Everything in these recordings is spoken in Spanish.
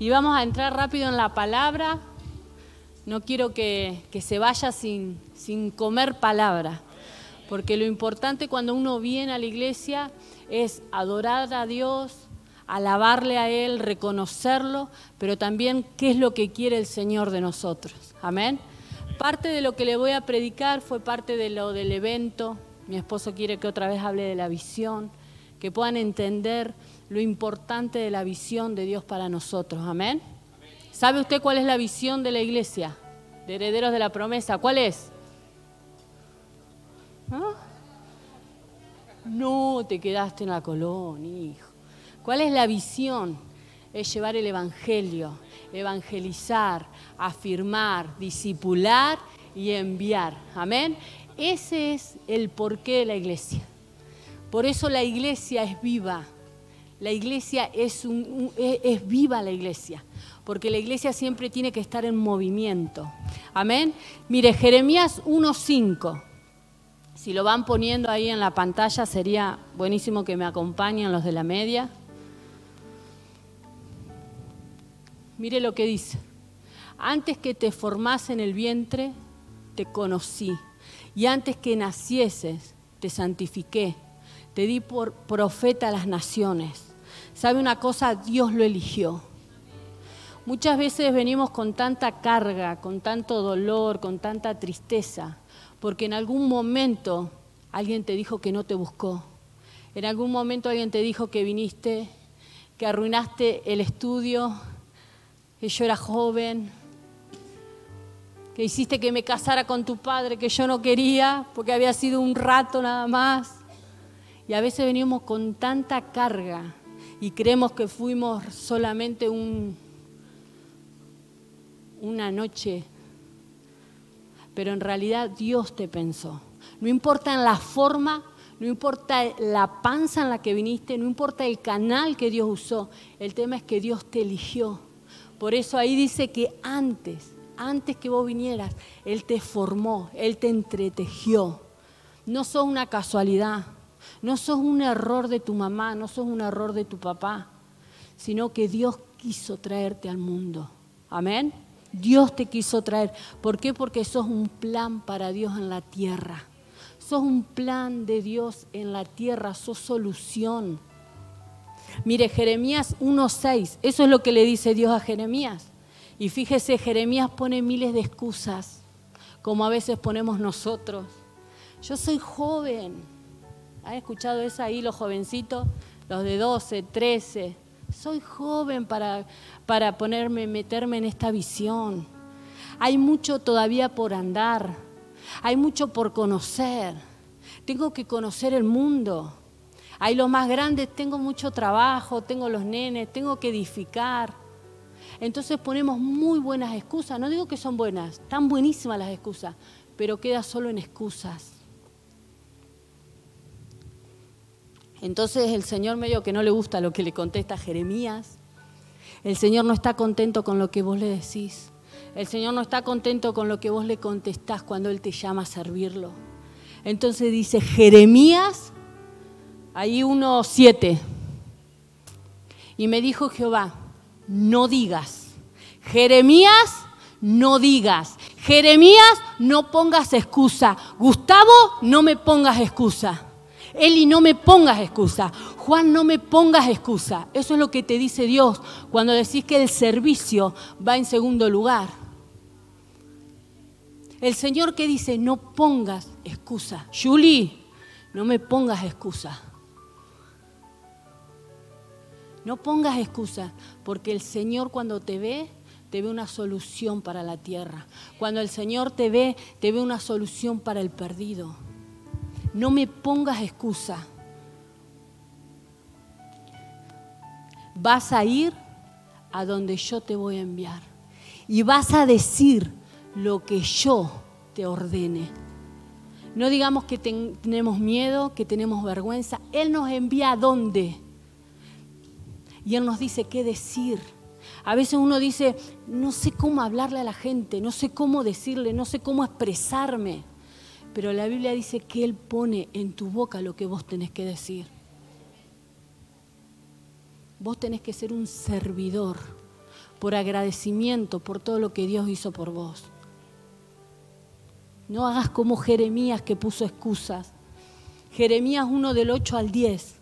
Y vamos a entrar rápido en la palabra. No quiero que, se vaya sin, sin comer palabra, porque lo importante cuando uno viene a la iglesia es adorar a Dios, alabarle a Él, reconocerlo, pero también qué es lo que quiere el Señor de nosotros. Amén. Parte de lo que le voy a predicar fue parte de lo del evento. Mi esposo quiere que otra vez hable de la visión, que puedan entender lo importante de la visión de Dios para nosotros. Amén. ¿Sabe usted cuál es la visión de la iglesia? De herederos de la promesa. ¿Cuál es? ¿Ah? No te quedaste en la colonia, hijo. ¿Cuál es la visión? Es llevar el Evangelio, evangelizar, afirmar, disipular y enviar. Amén. Ese es el porqué de la iglesia. Por eso la iglesia es viva. La iglesia es, viva la iglesia, porque la iglesia siempre tiene que estar en movimiento. Amén. Mire, Jeremías 1.5. Si lo van poniendo ahí en la pantalla, sería buenísimo que me acompañen los de la media. Mire lo que dice. Antes que te formase en el vientre, te conocí. Y antes que nacieses, te santifiqué. Te di por profeta a las naciones. ¿Sabe una cosa? Dios lo eligió. Muchas veces venimos con tanta carga, con tanto dolor, con tanta tristeza, porque en algún momento alguien te dijo que no te buscó. En algún momento alguien te dijo que viniste, que arruinaste el estudio, que yo era joven, que hiciste que me casara con tu padre, que yo no quería, porque había sido un rato nada más. Y a veces venimos con tanta carga y creemos que fuimos solamente un, una noche, pero en realidad Dios te pensó. No importa en la forma, no importa la panza en la que viniste, no importa el canal que Dios usó, el tema es que Dios te eligió. Por eso ahí dice que antes, antes que vos vinieras, Él te formó, Él te entretejió. No sos una casualidad, no sos un error de tu mamá, no sos un error de tu papá, sino que Dios quiso traerte al mundo. Amén. Dios te quiso traer. ¿Por qué? Porque sos un plan para Dios en la tierra. Sos un plan de Dios en la tierra, sos solución. Mire, Jeremías 1.6, eso es lo que le dice Dios a Jeremías. Y fíjese, Jeremías pone miles de excusas, como a veces ponemos nosotros. Yo soy joven, ¿Han escuchado eso ahí los jovencitos? Los de 12, 13. Soy joven para, para ponerme, meterme en esta visión. Hay mucho todavía por andar. Hay mucho por conocer. Tengo que conocer el mundo. Hay los más grandes, tengo mucho trabajo, tengo los nenes, tengo que edificar. Entonces ponemos muy buenas excusas. No digo que son buenas, están buenísimas las excusas, pero queda solo en excusas. Entonces el Señor medio que no le gusta lo que le contesta Jeremías. El Señor no está contento con lo que vos le decís. El Señor no está contento con lo que vos le contestás cuando Él te llama a servirlo. Entonces dice Jeremías, ahí uno siete. Y me dijo Jehová, no digas. Jeremías, no digas. Jeremías, no pongas excusa. Gustavo, no me pongas excusa. Eli, no me pongas excusa. Juan, no me pongas excusa. Eso es lo que te dice Dios cuando decís que el servicio va en segundo lugar. El Señor que dice, no pongas excusa. Julie, no me pongas excusa. No pongas excusa, porque el Señor cuando te ve, te ve una solución para la tierra. Cuando el Señor te ve, te ve una solución para el perdido. No me pongas excusa. Vas a ir a donde yo te voy a enviar. Y vas a decir lo que yo te ordene. No digamos que tenemos miedo, que tenemos vergüenza. Él nos envía a dónde. Y Él nos dice qué decir. A veces uno dice, no sé cómo hablarle a la gente, no sé cómo decirle, no sé cómo expresarme. Pero la Biblia dice que Él pone en tu boca lo que vos tenés que decir. Vos tenés que ser un servidor. por agradecimiento por todo lo que Dios hizo por vos. No hagas como Jeremías que puso excusas. Jeremías 1 del 8 al 10.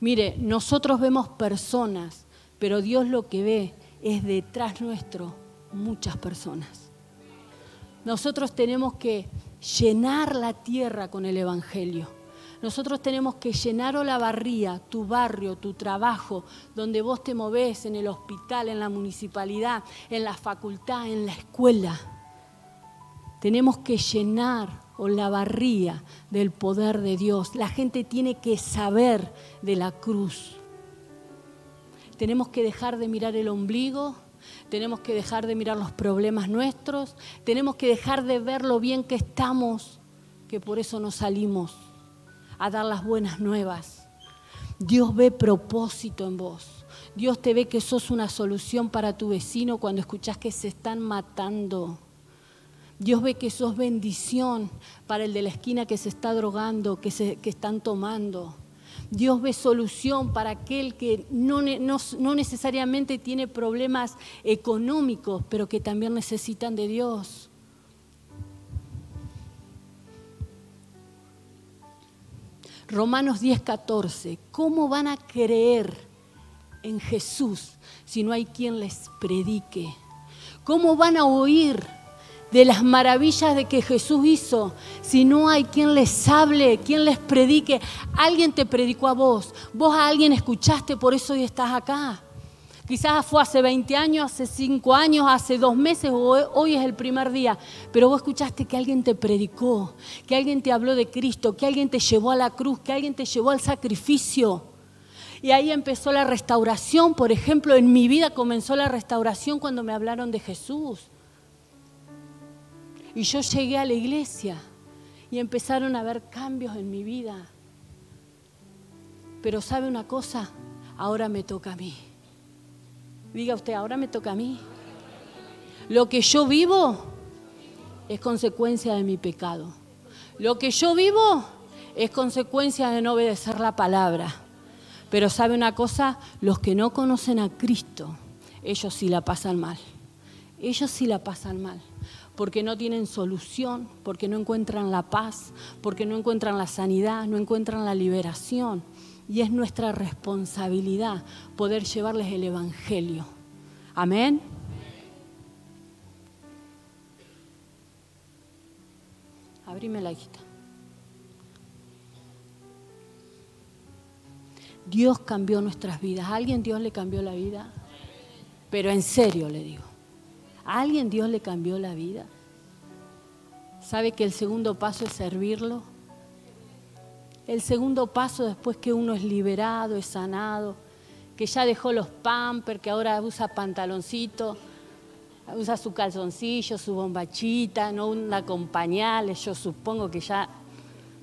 Mire, nosotros vemos personas, pero Dios lo que ve es detrás nuestro muchas personas. Nosotros tenemos que llenar la tierra con el Evangelio. Nosotros tenemos que llenar la barría, tu barrio, tu trabajo, donde vos te movés, en el hospital, en la municipalidad, en la facultad, en la escuela. Tenemos que llenar o la barría del poder de Dios. La gente tiene que saber de la cruz. Tenemos que dejar de mirar el ombligo, tenemos que dejar de mirar los problemas nuestros, tenemos que dejar de ver lo bien que estamos, que por eso nos salimos a dar las buenas nuevas. Dios ve propósito en vos. Dios te ve que sos una solución para tu vecino cuando escuchás que se están matando. Dios ve que sos bendición para el de la esquina que se está drogando, que, se, que están tomando. Dios ve solución para aquel que no, no, necesariamente tiene problemas económicos, pero que también necesitan de Dios. Romanos 10, 14. ¿Cómo van a creer en Jesús si no hay quien les predique? ¿Cómo van a oír? De las maravillas de que Jesús hizo, si no hay quien les hable, quien les predique, alguien te predicó a vos, vos a alguien escuchaste, por eso hoy estás acá. Quizás fue hace 20 años, hace 5 años, hace dos meses o hoy es el primer día, pero vos escuchaste que alguien te predicó, que alguien te habló de Cristo, que alguien te llevó a la cruz, que alguien te llevó al sacrificio. Y ahí empezó la restauración, por ejemplo, en mi vida comenzó la restauración cuando me hablaron de Jesús. Y yo llegué a la iglesia y empezaron a haber cambios en mi vida. Pero ¿sabe una cosa? Ahora me toca a mí. Diga usted, ahora me toca a mí. Lo que yo vivo es consecuencia de mi pecado. Lo que yo vivo es consecuencia de no obedecer la palabra. Pero sabe una cosa, los que no conocen a Cristo, ellos sí la pasan mal. Ellos sí la pasan mal porque no tienen solución, porque no encuentran la paz, porque no encuentran la sanidad, no encuentran la liberación. Y es nuestra responsabilidad poder llevarles el Evangelio. Amén. Abrime la hijita. Dios cambió nuestras vidas. ¿A alguien Dios le cambió la vida? Pero en serio le digo. ¿A alguien Dios le cambió la vida? ¿Sabe que el segundo paso es servirlo? El segundo paso después que uno es liberado, es sanado, que ya dejó los pampers, que ahora usa pantaloncito, usa su calzoncillo, su bombachita, no una con pañales, yo supongo que ya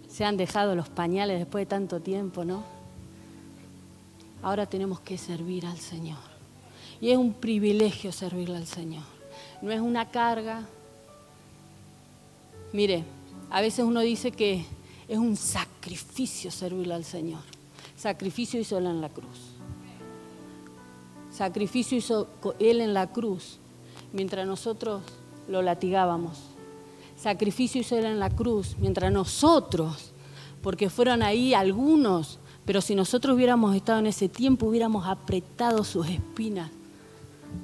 se han dejado los pañales después de tanto tiempo, ¿no? Ahora tenemos que servir al Señor. Y es un privilegio servirle al Señor no es una carga. Mire, a veces uno dice que es un sacrificio servirle al Señor. Sacrificio hizo Él en la cruz. Sacrificio hizo Él en la cruz mientras nosotros lo latigábamos. Sacrificio hizo Él en la cruz mientras nosotros, porque fueron ahí algunos, pero si nosotros hubiéramos estado en ese tiempo, hubiéramos apretado sus espinas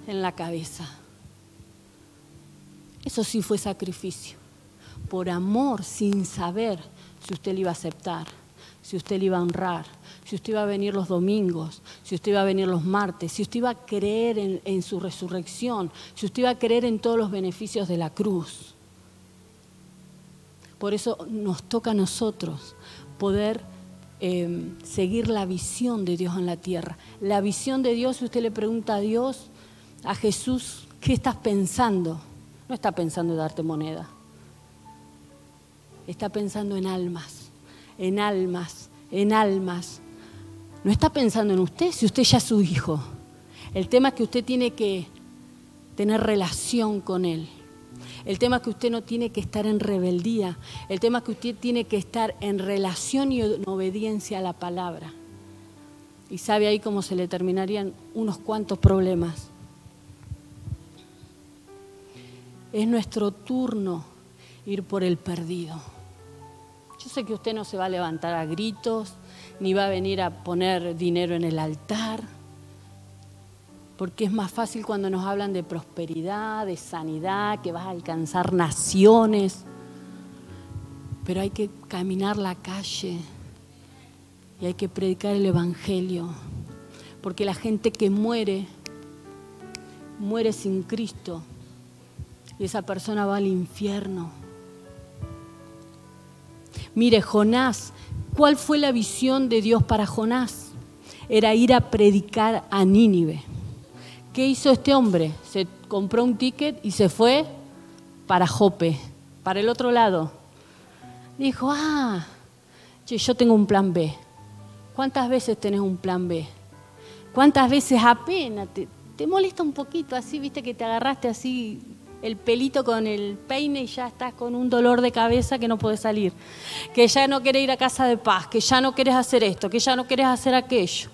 en la cabeza. Eso sí fue sacrificio. Por amor, sin saber si usted le iba a aceptar, si usted le iba a honrar, si usted iba a venir los domingos, si usted iba a venir los martes, si usted iba a creer en, su resurrección, si usted iba a creer en todos los beneficios de la cruz. Por eso nos toca a nosotros poder eh, seguir la visión de Dios en la tierra. La visión de Dios, si usted le pregunta a Dios, a Jesús, ¿qué estás pensando? No está pensando en darte moneda. Está pensando en almas, en almas, en almas. No está pensando en usted si usted ya es su hijo. El tema es que usted tiene que tener relación con Él. El tema es que usted no tiene que estar en rebeldía. El tema es que usted tiene que estar en relación y en obediencia a la palabra. Y sabe ahí cómo se le terminarían unos cuantos problemas. Es nuestro turno ir por el perdido. Yo sé que usted no se va a levantar a gritos, ni va a venir a poner dinero en el altar, porque es más fácil cuando nos hablan de prosperidad, de sanidad, que vas a alcanzar naciones, pero hay que caminar la calle y hay que predicar el Evangelio, porque la gente que muere, muere sin Cristo y esa persona va al infierno. Mire, Jonás, ¿cuál fue la visión de Dios para Jonás? Era ir a predicar a Nínive. ¿Qué hizo este hombre? Se compró un ticket y se fue para Jope, para el otro lado. Dijo, ah, yo tengo un plan B. ¿Cuántas veces tenés un plan B? ¿Cuántas veces apenas te, te molesta un poquito así, viste que te agarraste así el pelito con el peine y ya estás con un dolor de cabeza que no puedes salir, que ya no querés ir a casa de paz, que ya no querés hacer esto, que ya no querés hacer aquello.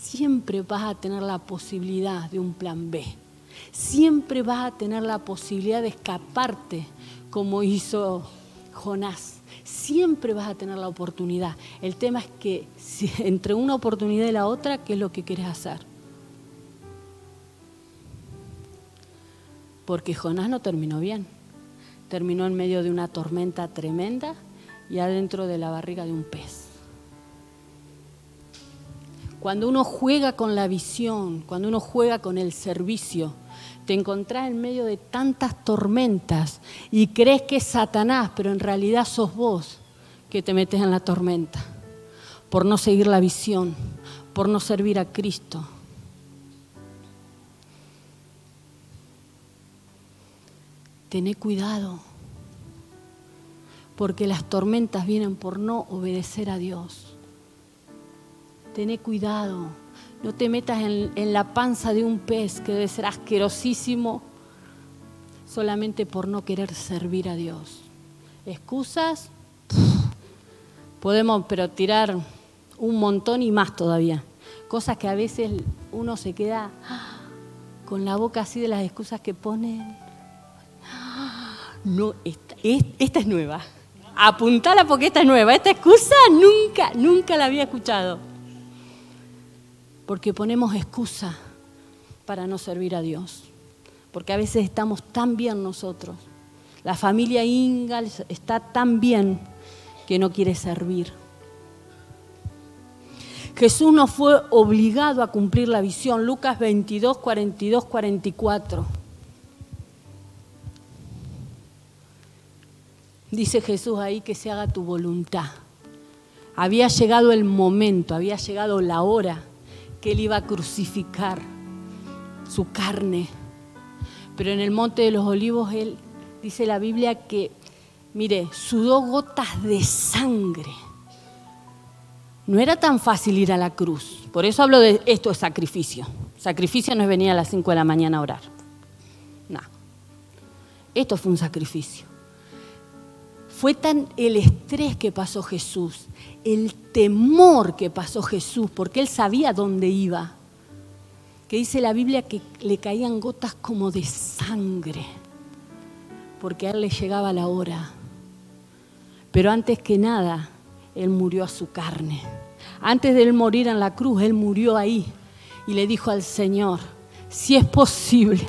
Siempre vas a tener la posibilidad de un plan B. Siempre vas a tener la posibilidad de escaparte como hizo Jonás. Siempre vas a tener la oportunidad. El tema es que entre una oportunidad y la otra, ¿qué es lo que quieres hacer? Porque Jonás no terminó bien. Terminó en medio de una tormenta tremenda y adentro de la barriga de un pez. Cuando uno juega con la visión, cuando uno juega con el servicio, te encontrás en medio de tantas tormentas y crees que es Satanás, pero en realidad sos vos que te metes en la tormenta por no seguir la visión, por no servir a Cristo, Tené cuidado, porque las tormentas vienen por no obedecer a Dios. Tené cuidado, no te metas en, la panza de un pez que debe ser asquerosísimo solamente por no querer servir a Dios. Excusas, podemos pero tirar un montón y más todavía. Cosas que a veces uno se queda con la boca así de las excusas que pone no, esta, es nueva. Apuntala porque esta es nueva. Esta excusa nunca, nunca la había escuchado. Porque ponemos excusa para no servir a Dios. Porque a veces estamos tan bien nosotros. La familia Ingal está tan bien que no quiere servir. Jesús no fue obligado a cumplir la visión. Lucas 22, 42, 44. Dice Jesús ahí que se haga tu voluntad. Había llegado el momento, había llegado la hora que él iba a crucificar su carne. Pero en el monte de los olivos él dice la Biblia que, mire, sudó gotas de sangre. No era tan fácil ir a la cruz. Por eso hablo de esto de sacrificio. Sacrificio no es venir a las 5 de la mañana a orar. No. Esto fue un sacrificio. Fue tan el estrés que pasó Jesús, el temor que pasó Jesús, porque él sabía dónde iba, que dice la Biblia que le caían gotas como de sangre, porque a él le llegaba la hora. Pero antes que nada, él murió a su carne. Antes de él morir en la cruz, él murió ahí y le dijo al Señor, si es posible.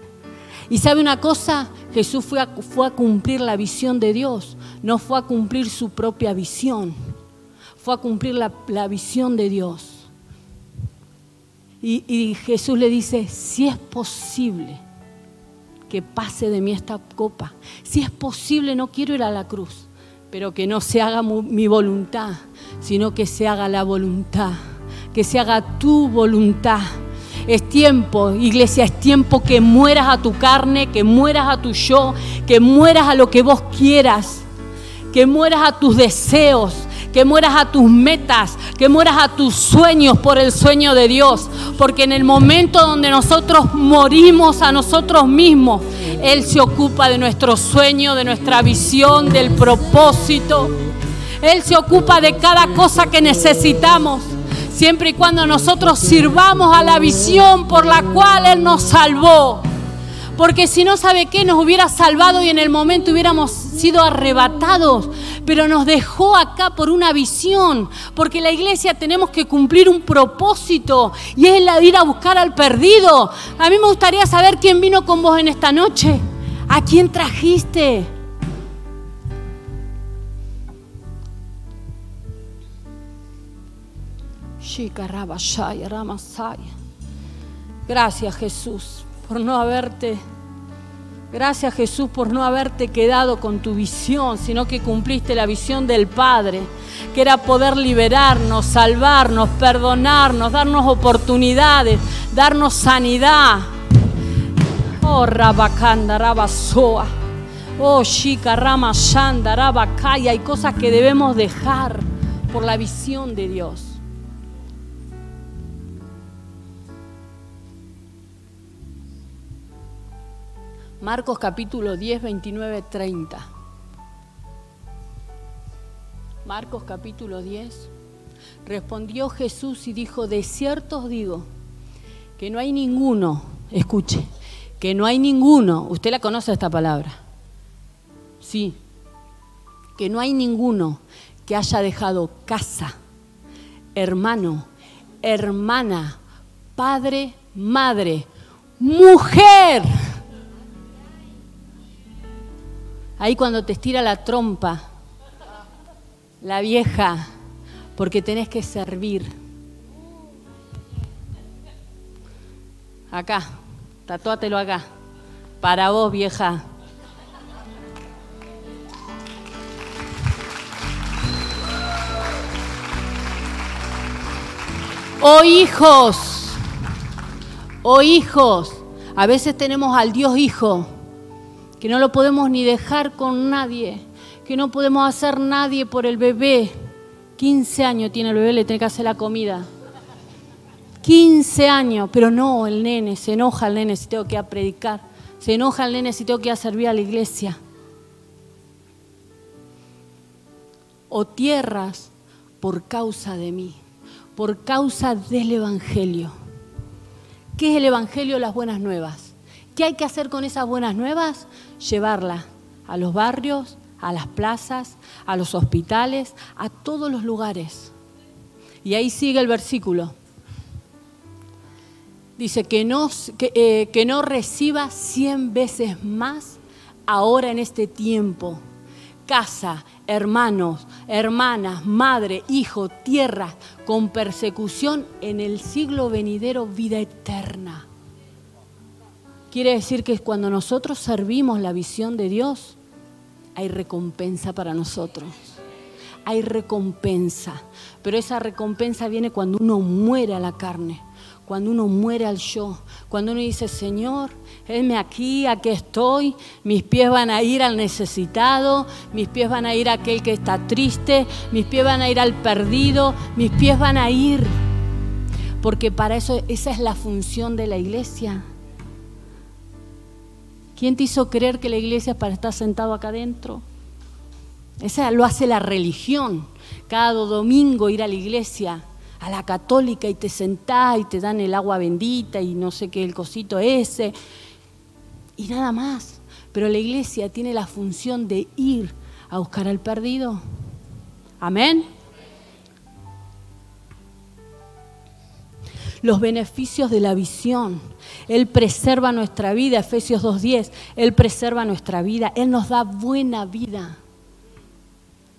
Y sabe una cosa, Jesús fue a, fue a cumplir la visión de Dios no fue a cumplir su propia visión, fue a cumplir la, visión de Dios. Y, y Jesús le dice, si es posible que pase de mí esta copa, si es posible, no quiero ir a la cruz, pero que no se haga mi voluntad, sino que se haga la voluntad, que se haga tu voluntad. Es tiempo, iglesia, es tiempo que mueras a tu carne, que mueras a tu yo, que mueras a lo que vos quieras que mueras a tus deseos, que mueras a tus metas, que mueras a tus sueños por el sueño de Dios. Porque en el momento donde nosotros morimos a nosotros mismos, Él se ocupa de nuestro sueño, de nuestra visión, del propósito. Él se ocupa de cada cosa que necesitamos. Siempre y cuando nosotros sirvamos a la visión por la cual Él nos salvó. Porque si no sabe qué, nos hubiera salvado y en el momento hubiéramos sido arrebatados. Pero nos dejó acá por una visión. Porque la iglesia tenemos que cumplir un propósito. Y es de ir a buscar al perdido. A mí me gustaría saber quién vino con vos en esta noche. ¿A quién trajiste? Gracias Jesús por no haberte, gracias Jesús por no haberte quedado con tu visión, sino que cumpliste la visión del Padre, que era poder liberarnos, salvarnos, perdonarnos, darnos oportunidades, darnos sanidad. Oh, Rabakanda, Rabasoa. Oh, Shika, Rama, Shanda, Rabakaya. Hay cosas que debemos dejar por la visión de Dios. Marcos capítulo 10, 29, 30. Marcos capítulo 10. Respondió Jesús y dijo, de cierto os digo, que no hay ninguno, escuche, que no hay ninguno, usted la conoce esta palabra, sí, que no hay ninguno que haya dejado casa, hermano, hermana, padre, madre, mujer, Ahí cuando te estira la trompa, la vieja, porque tenés que servir. Acá, tatúatelo acá. Para vos, vieja. Oh hijos, oh hijos, a veces tenemos al Dios Hijo que no lo podemos ni dejar con nadie, que no podemos hacer nadie por el bebé. 15 años tiene el bebé, le tiene que hacer la comida. 15 años, pero no, el nene, se enoja el nene si tengo que ir a predicar, se enoja el nene si tengo que ir a servir a la iglesia. O tierras por causa de mí, por causa del Evangelio. ¿Qué es el Evangelio? Las buenas nuevas. ¿Qué hay que hacer con esas buenas nuevas? llevarla a los barrios, a las plazas, a los hospitales, a todos los lugares. Y ahí sigue el versículo. Dice que no, eh, que no reciba cien veces más ahora en este tiempo. Casa, hermanos, hermanas, madre, hijo, tierra, con persecución en el siglo venidero, vida eterna. Quiere decir que cuando nosotros servimos la visión de Dios, hay recompensa para nosotros. Hay recompensa. Pero esa recompensa viene cuando uno muere a la carne, cuando uno muere al yo, cuando uno dice, Señor, heme aquí, aquí estoy, mis pies van a ir al necesitado, mis pies van a ir a aquel que está triste, mis pies van a ir al perdido, mis pies van a ir. Porque para eso esa es la función de la iglesia ¿Quién te hizo creer que la iglesia es para estar sentado acá adentro? Esa lo hace la religión. Cada domingo ir a la iglesia, a la católica, y te sentás y te dan el agua bendita y no sé qué, el cosito ese. Y nada más. Pero la iglesia tiene la función de ir a buscar al perdido. Amén. Los beneficios de la visión él preserva nuestra vida, Efesios 2.10, Él preserva nuestra vida, Él nos da buena vida,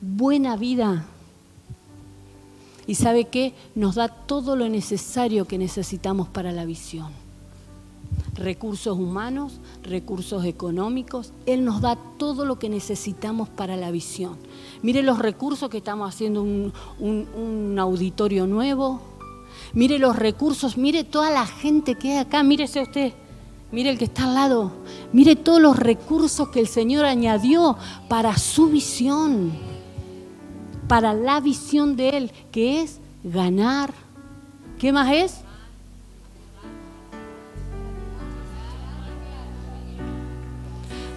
buena vida. Y sabe qué? Nos da todo lo necesario que necesitamos para la visión. Recursos humanos, recursos económicos, Él nos da todo lo que necesitamos para la visión. Mire los recursos que estamos haciendo, un, un auditorio nuevo, mire los recursos, mire toda la gente que hay acá, mírese usted, mire el que está al lado, mire todos los recursos que el Señor añadió para su visión, para la visión de Él, que es ganar. ¿Qué más es?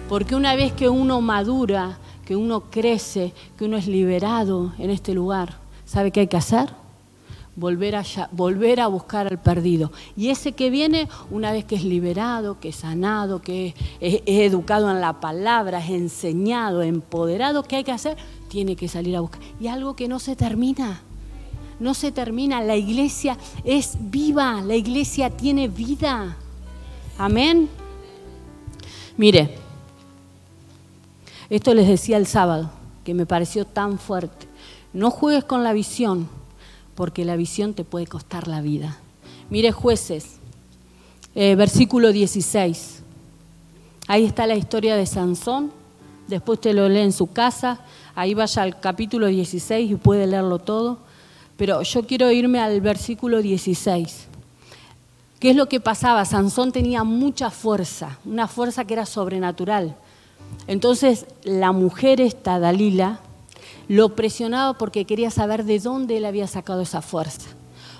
Porque una vez que uno madura, que uno crece, que uno es liberado en este lugar, ¿sabe qué hay que hacer? Volver a, volver a buscar al perdido. Y ese que viene, una vez que es liberado, que es sanado, que es, educado en la palabra, es enseñado, empoderado, ¿qué hay que hacer? Tiene que salir a buscar. Y algo que no se termina. No se termina. La iglesia es viva. La iglesia tiene vida. Amén. Mire, esto les decía el sábado, que me pareció tan fuerte. No juegues con la visión porque la visión te puede costar la vida. Mire jueces, eh, versículo 16. Ahí está la historia de Sansón. Después te lo lee en su casa. Ahí vaya al capítulo 16 y puede leerlo todo. Pero yo quiero irme al versículo 16. ¿Qué es lo que pasaba? Sansón tenía mucha fuerza, una fuerza que era sobrenatural. Entonces la mujer esta, Dalila, lo presionaba porque quería saber de dónde él había sacado esa fuerza.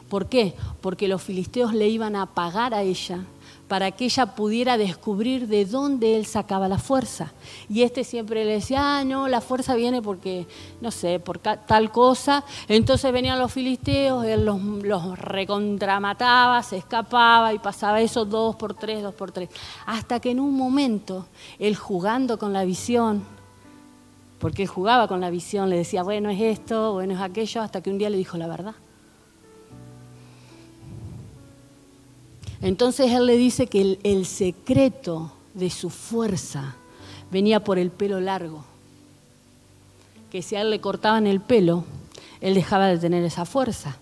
¿Por qué? Porque los filisteos le iban a pagar a ella para que ella pudiera descubrir de dónde él sacaba la fuerza. Y este siempre le decía, ah, no, la fuerza viene porque, no sé, por tal cosa. Entonces venían los filisteos, él los, los recontramataba, se escapaba y pasaba eso dos por tres, dos por tres. Hasta que en un momento, él jugando con la visión, porque él jugaba con la visión, le decía, bueno, es esto, bueno, es aquello, hasta que un día le dijo la verdad. Entonces él le dice que el, secreto de su fuerza venía por el pelo largo, que si a él le cortaban el pelo, él dejaba de tener esa fuerza.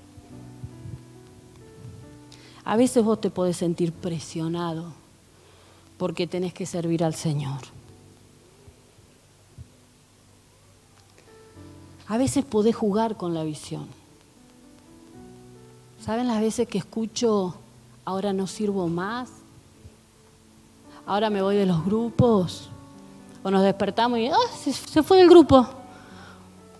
A veces vos te podés sentir presionado porque tenés que servir al Señor. A veces podés jugar con la visión. ¿Saben las veces que escucho, ahora no sirvo más? Ahora me voy de los grupos. O nos despertamos y, ah, se, fue del grupo.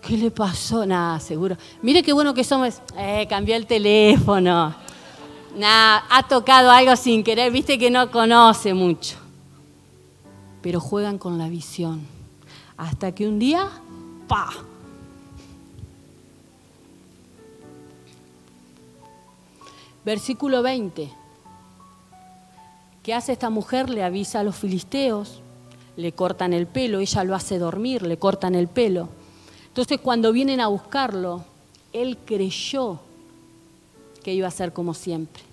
¿Qué le pasó? Nada, seguro. Mire qué bueno que somos. Eh, cambió el teléfono. Nada, ha tocado algo sin querer, viste que no conoce mucho. Pero juegan con la visión. Hasta que un día, ¡pa! Versículo 20. ¿Qué hace esta mujer? Le avisa a los filisteos, le cortan el pelo, ella lo hace dormir, le cortan el pelo. Entonces cuando vienen a buscarlo, él creyó que iba a ser como siempre.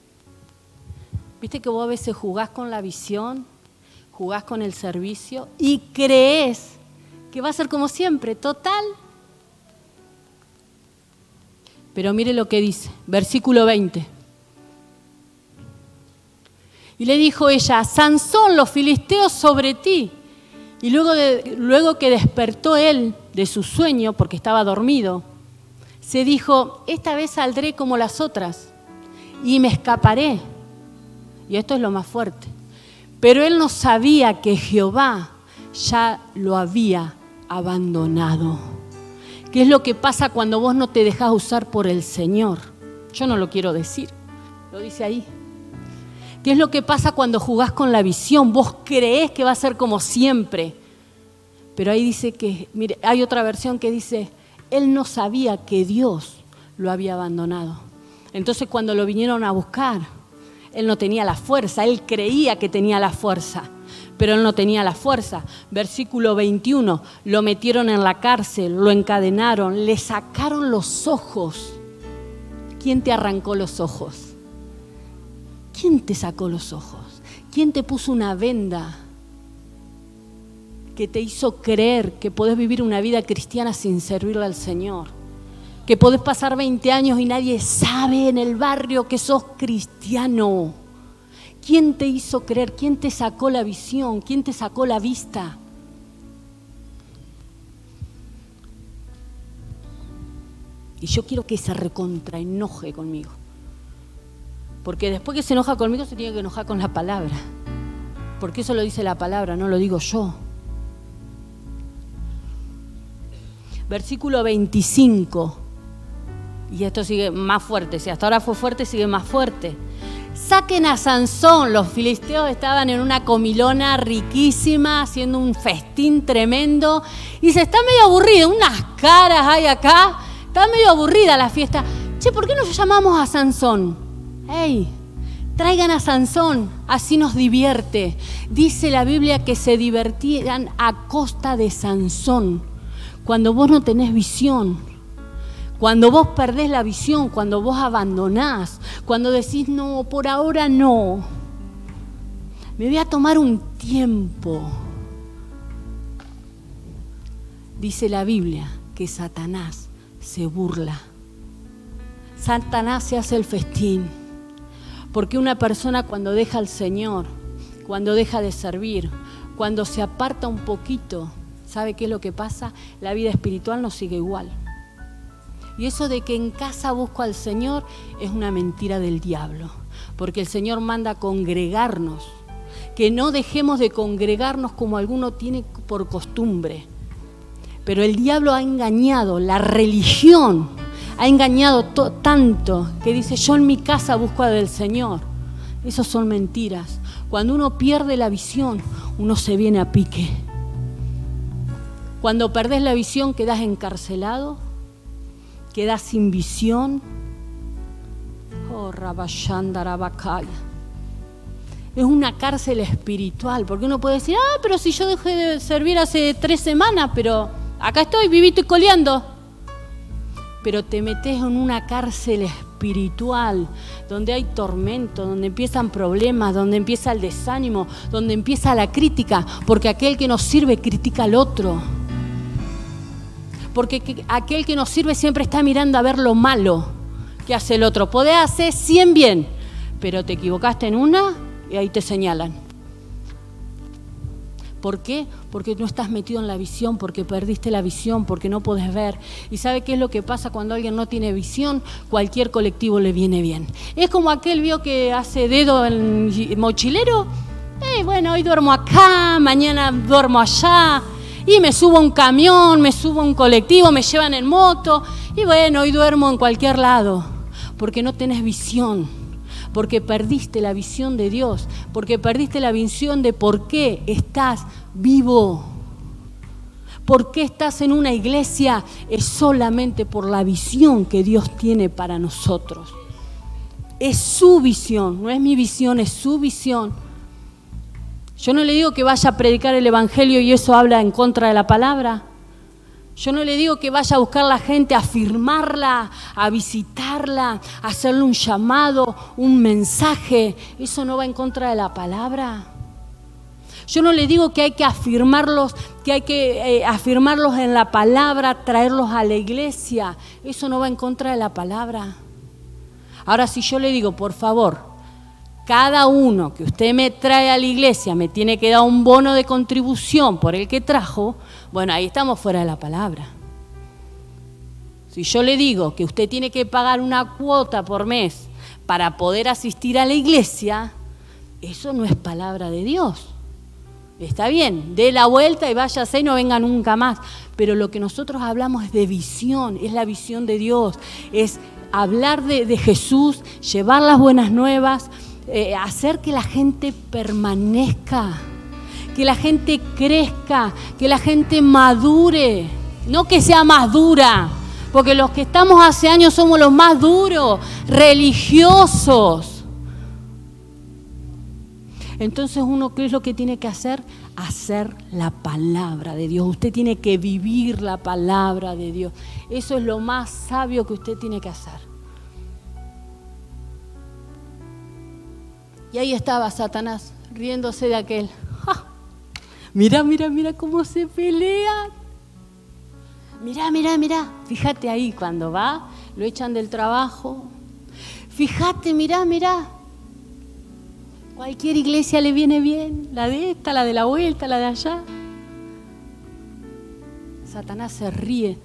Viste que vos a veces jugás con la visión, jugás con el servicio y crees que va a ser como siempre, total. Pero mire lo que dice, versículo 20. Y le dijo ella, Sansón, los filisteos sobre ti. Y luego, luego que despertó él de su sueño, porque estaba dormido, se dijo, esta vez saldré como las otras y me escaparé. Y esto es lo más fuerte. Pero él no sabía que Jehová ya lo había abandonado. ¿Qué es lo que pasa cuando vos no te dejas usar por el Señor? Yo no lo quiero decir, lo dice ahí. ¿Qué es lo que pasa cuando jugás con la visión? Vos creés que va a ser como siempre. Pero ahí dice que, mire, hay otra versión que dice, él no sabía que Dios lo había abandonado. Entonces cuando lo vinieron a buscar, él no tenía la fuerza, él creía que tenía la fuerza, pero él no tenía la fuerza. Versículo 21, lo metieron en la cárcel, lo encadenaron, le sacaron los ojos. ¿Quién te arrancó los ojos? ¿Quién te sacó los ojos? ¿Quién te puso una venda que te hizo creer que podés vivir una vida cristiana sin servirle al Señor? Que podés pasar 20 años y nadie sabe en el barrio que sos cristiano. ¿Quién te hizo creer? ¿Quién te sacó la visión? ¿Quién te sacó la vista? Y yo quiero que se recontraenoje conmigo. Porque después que se enoja conmigo se tiene que enojar con la palabra. Porque eso lo dice la palabra, no lo digo yo. Versículo 25. Y esto sigue más fuerte. Si hasta ahora fue fuerte, sigue más fuerte. Saquen a Sansón. Los filisteos estaban en una comilona riquísima, haciendo un festín tremendo. Y se está medio aburrido. Unas caras hay acá. Está medio aburrida la fiesta che, ¿por qué no llamamos a Sansón? ¡Ey! Traigan a Sansón, así nos divierte. Dice la Biblia que se divertían a costa de Sansón. Cuando vos no tenés visión, cuando vos perdés la visión, cuando vos abandonás, cuando decís, no, por ahora no, me voy a tomar un tiempo. Dice la Biblia que Satanás se burla. Satanás se hace el festín. Porque una persona cuando deja al Señor, cuando deja de servir, cuando se aparta un poquito, ¿sabe qué es lo que pasa? La vida espiritual no sigue igual. Y eso de que en casa busco al Señor es una mentira del diablo, porque el Señor manda congregarnos, que no dejemos de congregarnos como alguno tiene por costumbre. Pero el diablo ha engañado, la religión ha engañado tanto que dice, yo en mi casa busco al Señor. Esas son mentiras. Cuando uno pierde la visión, uno se viene a pique. Cuando perdés la visión, quedas encarcelado, quedas sin visión. Oh, Es una cárcel espiritual, porque uno puede decir, ah, pero si yo dejé de servir hace tres semanas, pero acá estoy, vivito y coleando. Pero te metes en una cárcel espiritual, donde hay tormento, donde empiezan problemas, donde empieza el desánimo, donde empieza la crítica, porque aquel que nos sirve critica al otro porque aquel que nos sirve siempre está mirando a ver lo malo que hace el otro. Podés hacer 100 bien, pero te equivocaste en una y ahí te señalan. ¿Por qué? Porque no estás metido en la visión, porque perdiste la visión, porque no podés ver. ¿Y sabe qué es lo que pasa cuando alguien no tiene visión? Cualquier colectivo le viene bien. Es como aquel vio que hace dedo en mochilero. Eh, bueno, hoy duermo acá, mañana duermo allá y me subo a un camión, me subo a un colectivo, me llevan en moto y bueno, hoy duermo en cualquier lado, porque no tenés visión, porque perdiste la visión de Dios, porque perdiste la visión de por qué estás vivo. ¿Por qué estás en una iglesia? Es solamente por la visión que Dios tiene para nosotros. Es su visión, no es mi visión, es su visión. Yo no le digo que vaya a predicar el Evangelio y eso habla en contra de la palabra. Yo no le digo que vaya a buscar a la gente, a firmarla, a visitarla, a hacerle un llamado, un mensaje. Eso no va en contra de la palabra. Yo no le digo que hay que afirmarlos, que hay que eh, afirmarlos en la palabra, traerlos a la iglesia. Eso no va en contra de la palabra. Ahora, si yo le digo, por favor, cada uno que usted me trae a la iglesia me tiene que dar un bono de contribución por el que trajo, bueno, ahí estamos fuera de la palabra. Si yo le digo que usted tiene que pagar una cuota por mes para poder asistir a la iglesia, eso no es palabra de Dios. Está bien, dé la vuelta y váyase y no venga nunca más. Pero lo que nosotros hablamos es de visión, es la visión de Dios, es hablar de, de Jesús, llevar las buenas nuevas, eh, hacer que la gente permanezca, que la gente crezca, que la gente madure, no que sea más dura, porque los que estamos hace años somos los más duros, religiosos. Entonces uno, ¿qué es lo que tiene que hacer? Hacer la palabra de Dios. Usted tiene que vivir la palabra de Dios. Eso es lo más sabio que usted tiene que hacer. Y ahí estaba Satanás riéndose de aquel. Mira, mira, mira cómo se pelea. Mira, mira, mira. Fíjate ahí cuando va, lo echan del trabajo. Fíjate, mira, mira. Cualquier iglesia le viene bien, la de esta, la de la vuelta, la de allá. Satanás se ríe.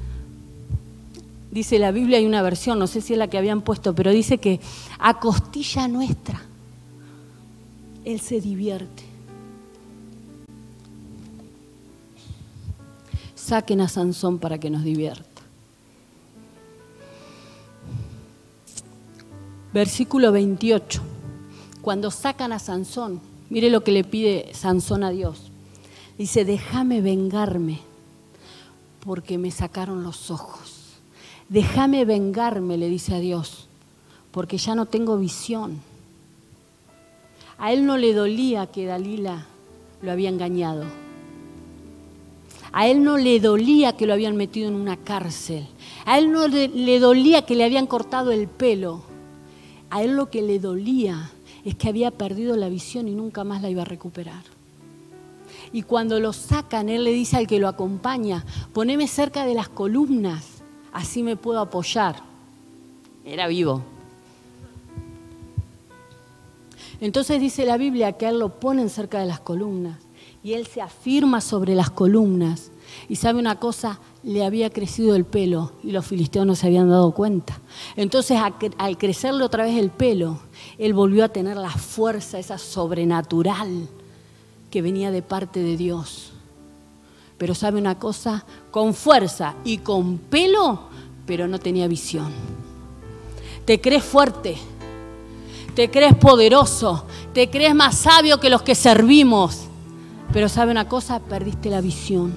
Dice la Biblia, hay una versión, no sé si es la que habían puesto, pero dice que a costilla nuestra él se divierte. Saquen a Sansón para que nos divierta. Versículo 28. Cuando sacan a Sansón, mire lo que le pide Sansón a Dios. Dice, déjame vengarme porque me sacaron los ojos. déjame vengarme, le dice a Dios, porque ya no tengo visión. A él no le dolía que Dalila lo había engañado. A él no le dolía que lo habían metido en una cárcel. A él no le, dolía que le habían cortado el pelo. A él lo que le dolía es que había perdido la visión y nunca más la iba a recuperar. Y cuando lo sacan, él le dice al que lo acompaña, poneme cerca de las columnas, así me puedo apoyar. Era vivo. Entonces dice la Biblia que él lo ponen cerca de las columnas y él se afirma sobre las columnas. Y sabe una cosa, le había crecido el pelo y los filisteos no se habían dado cuenta. Entonces al crecerle otra vez el pelo, él volvió a tener la fuerza esa sobrenatural que venía de parte de Dios. Pero sabe una cosa, con fuerza y con pelo, pero no tenía visión. Te crees fuerte, te crees poderoso, te crees más sabio que los que servimos pero sabe una cosa, perdiste la visión.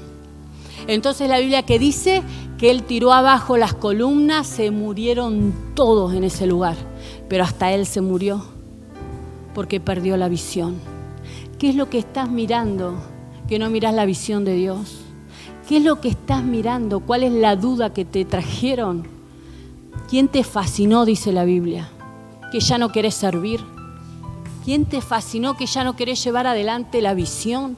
Entonces la Biblia que dice que él tiró abajo las columnas, se murieron todos en ese lugar, pero hasta él se murió porque perdió la visión. ¿Qué es lo que estás mirando que no miras la visión de Dios? ¿Qué es lo que estás mirando? ¿Cuál es la duda que te trajeron? ¿Quién te fascinó, dice la Biblia? ¿Que ya no querés servir? ¿Quién te fascinó que ya no querés llevar adelante la visión?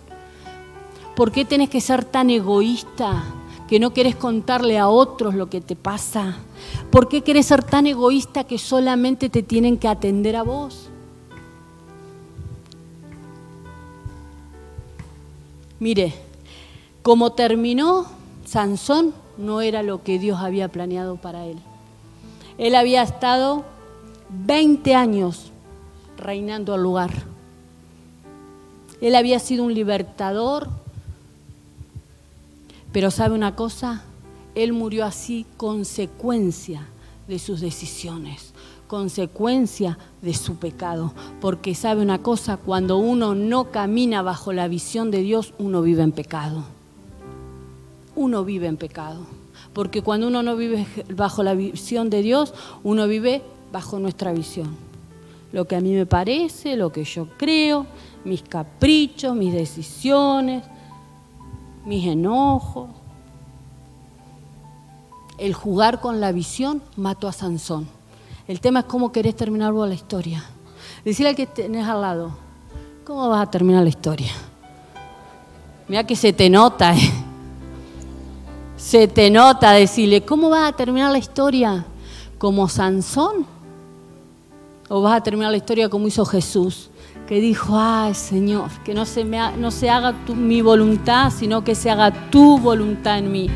¿Por qué tenés que ser tan egoísta que no querés contarle a otros lo que te pasa? ¿Por qué querés ser tan egoísta que solamente te tienen que atender a vos? Mire, como terminó Sansón, no era lo que Dios había planeado para él. Él había estado 20 años reinando al lugar. Él había sido un libertador, pero ¿sabe una cosa? Él murió así consecuencia de sus decisiones, consecuencia de su pecado. Porque sabe una cosa, cuando uno no camina bajo la visión de Dios, uno vive en pecado. Uno vive en pecado. Porque cuando uno no vive bajo la visión de Dios, uno vive bajo nuestra visión. Lo que a mí me parece, lo que yo creo, mis caprichos, mis decisiones, mis enojos. El jugar con la visión mató a Sansón. El tema es cómo querés terminar vos la historia. Decirle al que tenés al lado, ¿cómo vas a terminar la historia? Mira que se te nota, ¿eh? Se te nota decirle, ¿cómo vas a terminar la historia? ¿Como Sansón? ¿O vas a terminar la historia como hizo Jesús? que dijo, ay Señor, que no se, me no se haga mi voluntad, sino que se haga tu voluntad en mí.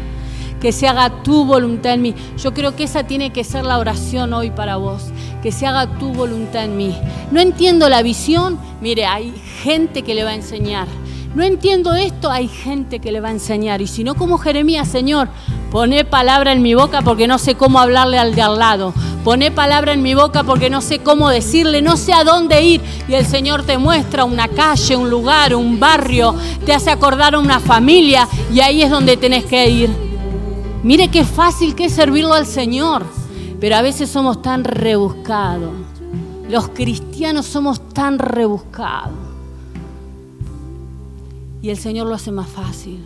Que se haga tu voluntad en mí. Yo creo que esa tiene que ser la oración hoy para vos. Que se haga tu voluntad en mí. No entiendo la visión. Mire, hay gente que le va a enseñar. No entiendo esto, hay gente que le va a enseñar. Y si no, como Jeremías, Señor, Poné palabra en mi boca porque no sé cómo hablarle al de al lado. Poné palabra en mi boca porque no sé cómo decirle, no sé a dónde ir. Y el Señor te muestra una calle, un lugar, un barrio, te hace acordar a una familia y ahí es donde tenés que ir. Mire qué fácil que es servirlo al Señor, pero a veces somos tan rebuscados. Los cristianos somos tan rebuscados. Y el Señor lo hace más fácil.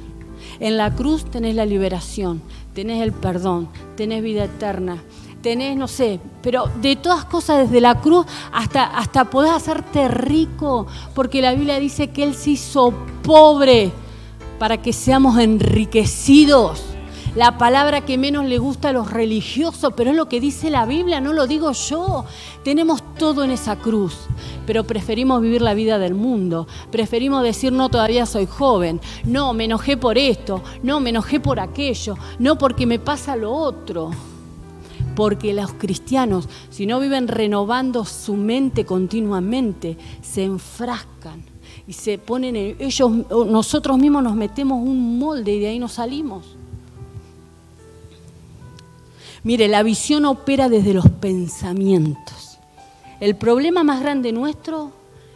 En la cruz tenés la liberación, tenés el perdón, tenés vida eterna, tenés, no sé, pero de todas cosas desde la cruz hasta, hasta podés hacerte rico, porque la Biblia dice que Él se hizo pobre para que seamos enriquecidos. La palabra que menos le gusta a los religiosos, pero es lo que dice la Biblia, no lo digo yo. Tenemos todo en esa cruz, pero preferimos vivir la vida del mundo, preferimos decir no, todavía soy joven, no, me enojé por esto, no, me enojé por aquello, no porque me pasa lo otro. Porque los cristianos, si no viven renovando su mente continuamente, se enfrascan y se ponen, ellos, nosotros mismos nos metemos un molde y de ahí no salimos. Mire, la visión opera desde los pensamientos. El problema más grande nuestro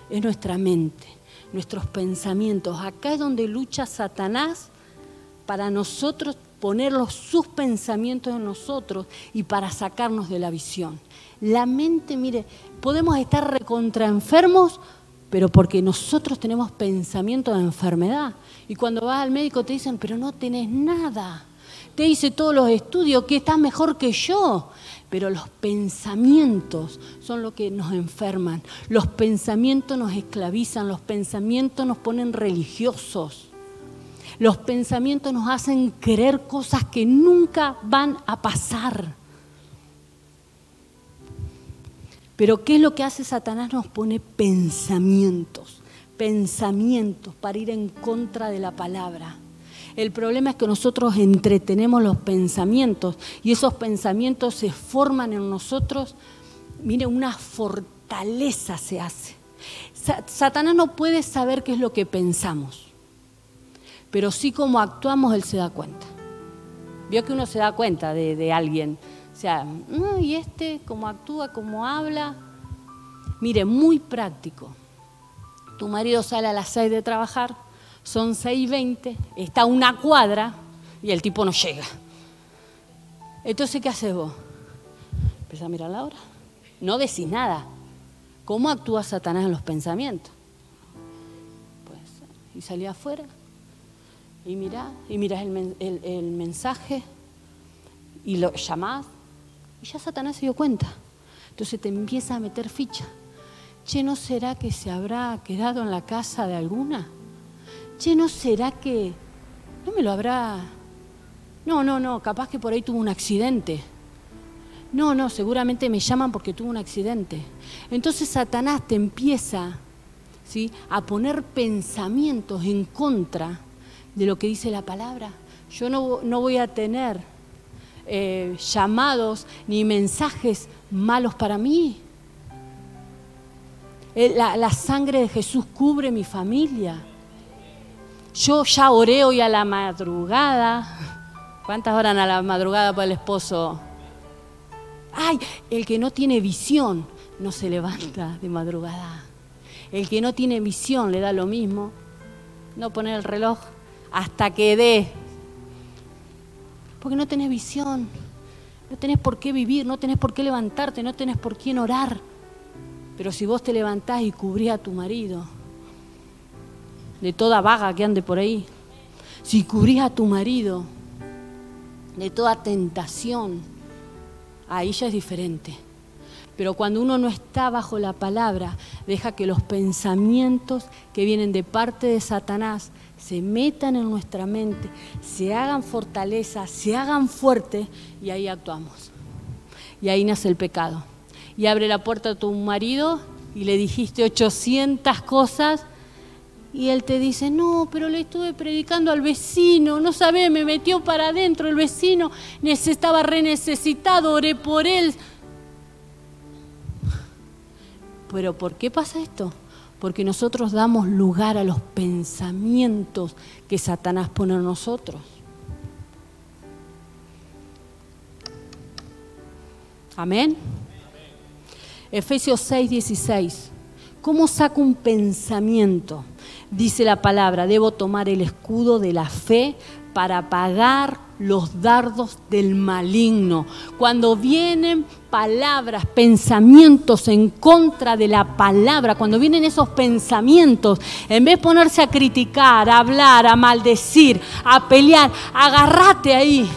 es nuestra mente, nuestros pensamientos. Acá es donde lucha Satanás para nosotros poner sus pensamientos en nosotros y para sacarnos de la visión. La mente, mire, podemos estar recontra enfermos, pero porque nosotros tenemos pensamiento de enfermedad. Y cuando vas al médico te dicen, pero no tenés nada. Te dice todos los estudios que estás mejor que yo. Pero los pensamientos son lo que nos enferman. Los pensamientos nos esclavizan, los pensamientos nos ponen religiosos. Los pensamientos nos hacen creer cosas que nunca van a pasar. Pero ¿qué es lo que hace Satanás? Nos pone pensamientos, pensamientos para ir en contra de la palabra. El problema es que nosotros entretenemos los pensamientos y esos pensamientos se forman en nosotros. Mire, una fortaleza se hace. Satanás no puede saber qué es lo que pensamos, pero sí como actuamos, él se da cuenta. Vio que uno se da cuenta de, alguien. O sea, mm, ¿y este cómo actúa, cómo habla? Mire, muy práctico. Tu marido sale a las seis de trabajar, son 6.20, está una cuadra y el tipo no llega. Entonces, ¿qué haces vos? Empieza a mirar la hora. No decís nada. ¿Cómo actúa Satanás en los pensamientos? Pues, y salí afuera y mirá, y mirás el, el mensaje y lo llamás y ya Satanás se dio cuenta. Entonces te empieza a meter ficha. Che, ¿no será que se habrá quedado en la casa de alguna? che, ¿no será que no me lo habrá... No, no, no, capaz que por ahí tuvo un accidente. No, no, seguramente me llaman porque tuvo un accidente. Entonces Satanás te empieza ¿sí? a poner pensamientos en contra de lo que dice la palabra. Yo no, no voy a tener eh, llamados ni mensajes malos para mí. Eh, la, la sangre de Jesús cubre mi familia. Yo ya oré hoy a la madrugada. ¿Cuántas horas a la madrugada para el esposo? Ay, el que no tiene visión no se levanta de madrugada. El que no tiene visión le da lo mismo. No poner el reloj hasta que dé. Porque no tenés visión. No tenés por qué vivir, no tenés por qué levantarte, no tenés por quién orar. Pero si vos te levantás y cubrís a tu marido, de toda vaga que ande por ahí, si cubrís a tu marido de toda tentación, ahí ya es diferente. Pero cuando uno no está bajo la palabra, deja que los pensamientos que vienen de parte de Satanás se metan en nuestra mente, se hagan fortaleza, se hagan fuerte y ahí actuamos. Y ahí nace el pecado. Y abre la puerta a tu marido y le dijiste 800 cosas y él te dice, no, pero le estuve predicando al vecino, no sabe, me metió para adentro el vecino, estaba re necesitado, oré por él. Pero ¿por qué pasa esto? Porque nosotros damos lugar a los pensamientos que Satanás pone en nosotros. Amén. Efesios 6, 16. ¿Cómo saco un pensamiento? Dice la palabra, debo tomar el escudo de la fe para apagar los dardos del maligno. Cuando vienen palabras, pensamientos en contra de la palabra, cuando vienen esos pensamientos, en vez de ponerse a criticar, a hablar, a maldecir, a pelear, agárrate ahí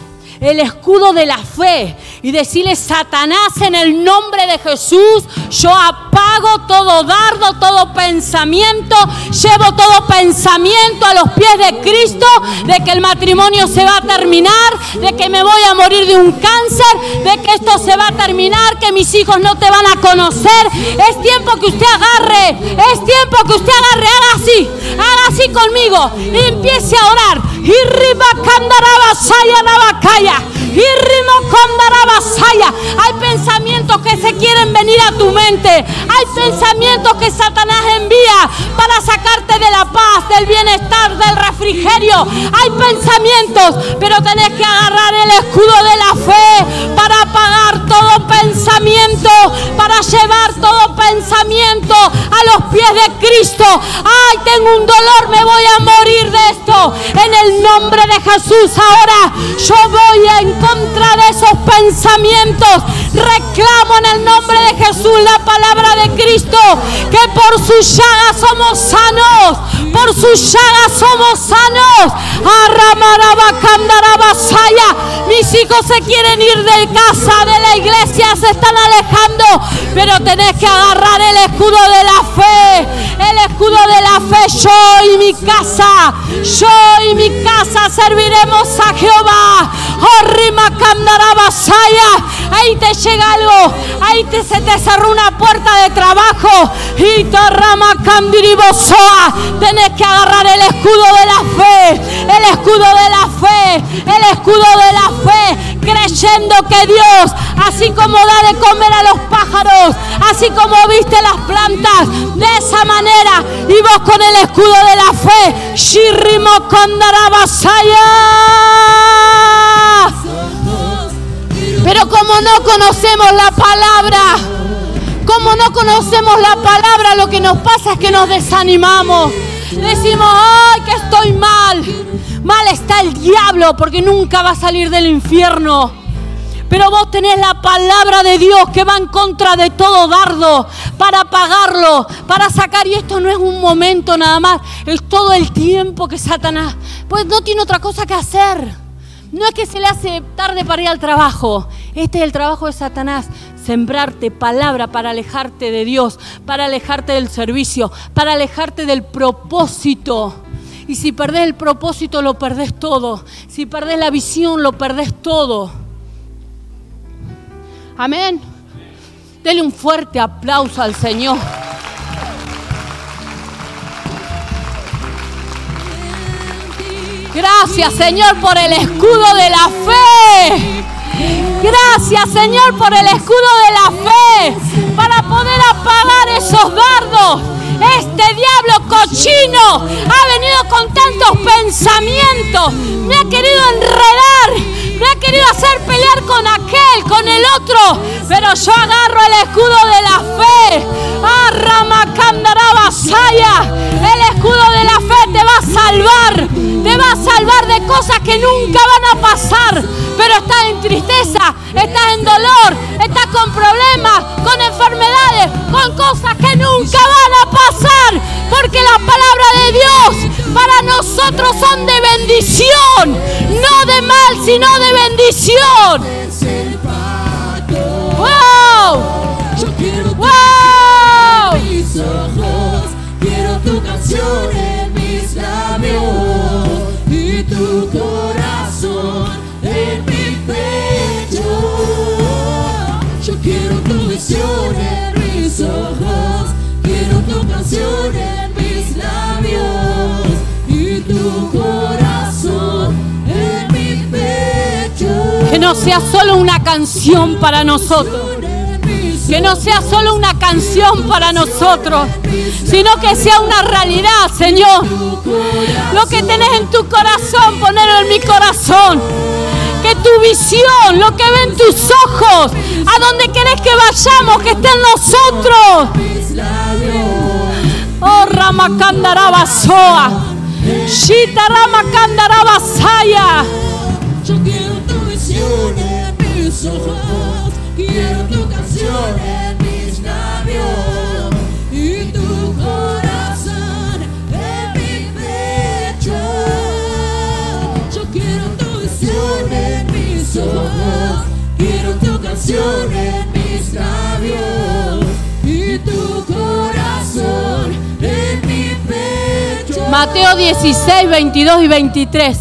el escudo de la fe y decirle, Satanás, en el nombre de Jesús, yo apago todo dardo, todo pensamiento, llevo todo pensamiento a los pies de Cristo, de que el matrimonio se va a terminar, de que me voy a morir de un cáncer, de que esto se va a terminar, que mis hijos no te van a conocer. Es tiempo que usted agarre, es tiempo que usted agarre, haga así, haga así conmigo y empiece a orar. Hay pensamientos que se quieren venir a tu mente. Hay pensamientos que Satanás envía para sacarte de la paz, del bienestar, del refrigerio. Hay pensamientos, pero tenés que agarrar el escudo de la fe para apagar todo pensamiento, para llevar todo pensamiento a los pies de Cristo. Ay, tengo un dolor, me voy a morir de esto. En el nombre de Jesús ahora yo voy en contra de esos pensamientos. Reclamo en el nombre de Jesús la palabra de Cristo, que por su llaga somos sanos, por su llaga somos sanos. Mis hijos se quieren ir de casa, de la iglesia, se están alejando, pero tenés que agarrar el escudo de la fe, el escudo de fe. Yo y mi casa, yo y mi casa serviremos a Jehová. Ahí te llega algo, ahí te, se te cerró una puerta de trabajo. Y rama Tenés que agarrar el escudo de la fe, el escudo de la fe, el escudo de la fe, creyendo que Dios, así como da de comer a los pájaros, así como viste las plantas, de esa manera, y vos con el escudo de la fe, Shirimo Kondarabasaya. Pero como no conocemos la palabra, como no conocemos la palabra, lo que nos pasa es que nos desanimamos. Decimos, ay, que estoy mal. Mal está el diablo porque nunca va a salir del infierno. Pero vos tenés la palabra de Dios que va en contra de todo dardo para apagarlo, para sacar. Y esto no es un momento nada más, es todo el tiempo que Satanás, pues no tiene otra cosa que hacer. No es que se le hace tarde para ir al trabajo. Este es el trabajo de Satanás. Sembrarte palabra para alejarte de Dios, para alejarte del servicio, para alejarte del propósito. Y si perdés el propósito, lo perdés todo. Si perdés la visión, lo perdés todo. Amén. Dele un fuerte aplauso al Señor. Gracias Señor por el escudo de la fe. Gracias Señor por el escudo de la fe para poder apagar esos dardos este diablo cochino ha venido con tantos pensamientos. Me ha querido enredar. Me ha querido hacer pelear con aquel, con el otro. Pero yo agarro el escudo de la fe. Ah, el escudo de la fe te va a salvar. Te va a salvar de cosas que nunca van a pasar. Pero estás en tristeza, estás en dolor, estás con problemas, con enfermedades, con cosas que nunca van a pasar. Porque la palabra de Dios para nosotros son de bendición. No de mal, sino de bendición. ¡Wow! ¡Wow! Quiero tu canción sea solo una canción para nosotros que no sea solo una canción para nosotros, sino que sea una realidad, Señor. Lo que tenés en tu corazón, ponerlo en mi corazón. Que tu visión, lo que ven tus ojos, a donde querés que vayamos, que esté nosotros. Oh, Ramakandaraba Shita Ramakandaraba Yo canción en mis labios y tu corazón en mi pecho. Mateo 16, 22 y 23.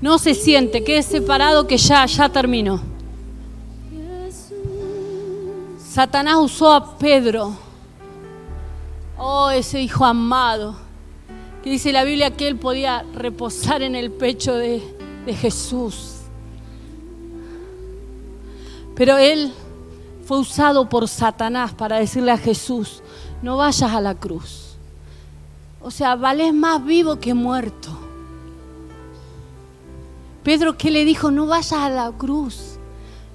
No se siente, quede separado que ya, ya terminó. Satanás usó a Pedro, oh, ese hijo amado, que dice la Biblia que él podía reposar en el pecho de, de Jesús. Pero él fue usado por Satanás para decirle a Jesús, no vayas a la cruz. O sea, vales más vivo que muerto. Pedro que le dijo, no vayas a la cruz.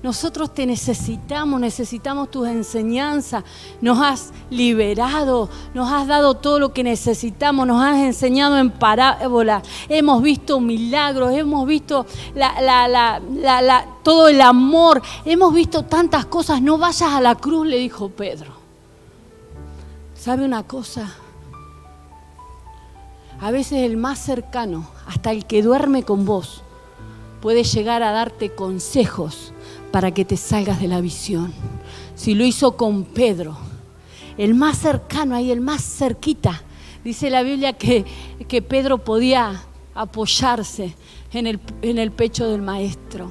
Nosotros te necesitamos, necesitamos tus enseñanzas. Nos has liberado, nos has dado todo lo que necesitamos, nos has enseñado en parábola. Hemos visto milagros, hemos visto todo el amor, hemos visto tantas cosas. No vayas a la cruz, le dijo Pedro. ¿Sabe una cosa? A veces el más cercano, hasta el que duerme con vos, puede llegar a darte consejos para que te salgas de la visión. Si lo hizo con Pedro, el más cercano ahí, el más cerquita, dice la Biblia que, que Pedro podía apoyarse en el, en el pecho del maestro.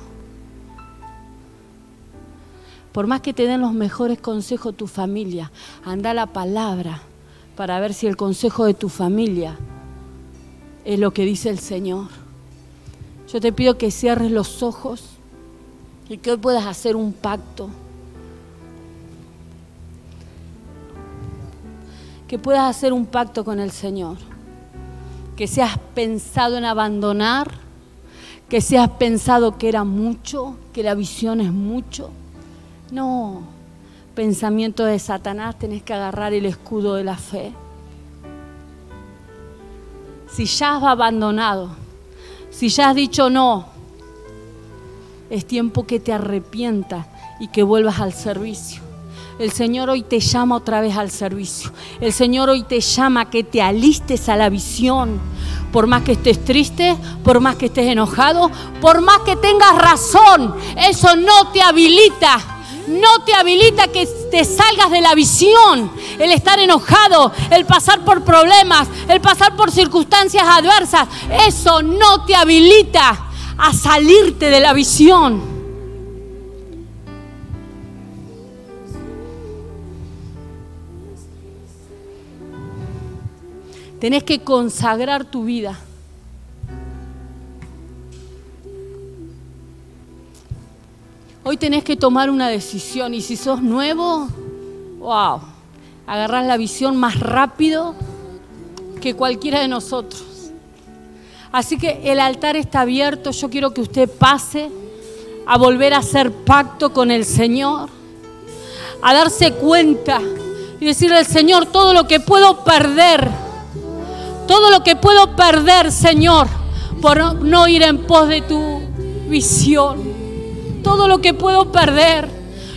Por más que te den los mejores consejos tu familia, anda la palabra para ver si el consejo de tu familia es lo que dice el Señor. Yo te pido que cierres los ojos y que hoy puedas hacer un pacto. Que puedas hacer un pacto con el Señor. Que seas pensado en abandonar. Que seas pensado que era mucho, que la visión es mucho. No, pensamiento de Satanás, tenés que agarrar el escudo de la fe. Si ya has abandonado, si ya has dicho no, es tiempo que te arrepientas y que vuelvas al servicio. El Señor hoy te llama otra vez al servicio. El Señor hoy te llama a que te alistes a la visión. Por más que estés triste, por más que estés enojado, por más que tengas razón, eso no te habilita. No te habilita que te salgas de la visión. El estar enojado, el pasar por problemas, el pasar por circunstancias adversas, eso no te habilita a salirte de la visión. Tenés que consagrar tu vida. Hoy tenés que tomar una decisión y si sos nuevo, wow, agarrás la visión más rápido que cualquiera de nosotros. Así que el altar está abierto. Yo quiero que usted pase a volver a hacer pacto con el Señor, a darse cuenta y decirle al Señor todo lo que puedo perder, todo lo que puedo perder, Señor, por no ir en pos de tu visión, todo lo que puedo perder.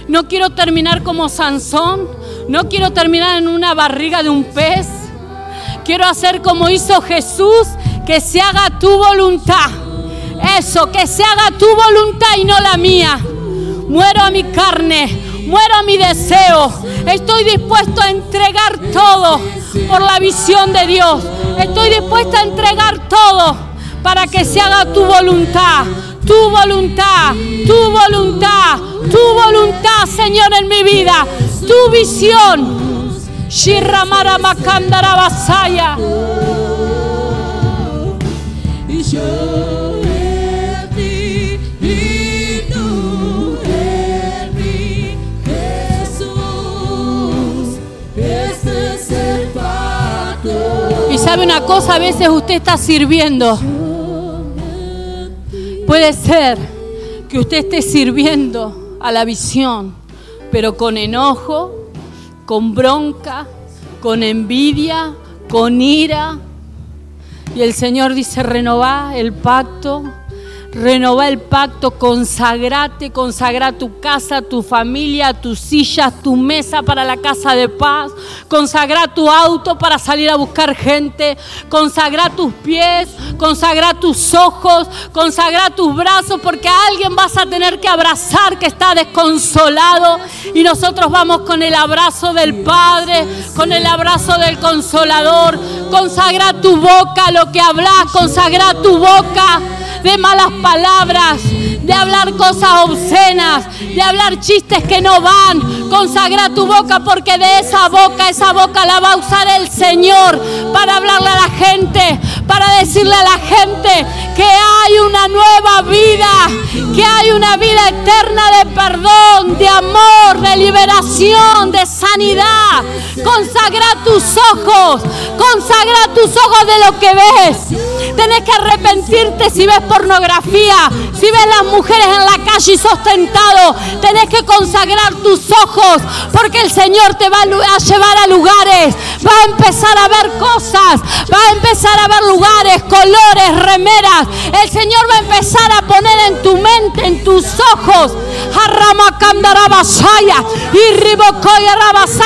No quiero terminar como Sansón, no quiero terminar en una barriga de un pez. Quiero hacer como hizo Jesús que se haga tu voluntad. Eso, que se haga tu voluntad y no la mía. Muero a mi carne, muero a mi deseo. Estoy dispuesto a entregar todo por la visión de Dios. Estoy dispuesto a entregar todo para que se haga tu voluntad. Tu voluntad, tu voluntad, tu voluntad, Señor, en mi vida. Tu visión. Shirramara Makandara Basaya. Y sabe una cosa, a veces usted está sirviendo. Puede ser que usted esté sirviendo a la visión, pero con enojo, con bronca, con envidia, con ira, y el Señor dice, renová el pacto, renová el pacto, consagrate, consagra tu casa, tu familia, tus sillas, tu mesa para la casa de paz, consagra tu auto para salir a buscar gente, consagra tus pies, consagra tus ojos, consagra tus brazos, porque a alguien vas a tener que abrazar que está desconsolado. Y nosotros vamos con el abrazo del Padre, con el abrazo del Consolador, consagra tu boca, lo que hablas, consagra tu boca de malas palabras, de hablar cosas obscenas, de hablar chistes que no van. Consagra tu boca porque de esa boca, esa boca la va a usar el Señor para hablarle a la gente, para decirle a la gente que hay una nueva vida, que hay una vida eterna de perdón, de amor, de liberación, de sanidad. Consagra tus ojos, consagra tus ojos de lo que ves, Tenés que arrepentirte si ves pornografía, si ves las mujeres en la calle y sos tentado. Tenés que consagrar tus ojos porque el Señor te va a llevar a lugares. Va a empezar a ver cosas, va a empezar a ver lugares, colores, remeras. El Señor va a empezar a poner en tu mente, en tus ojos.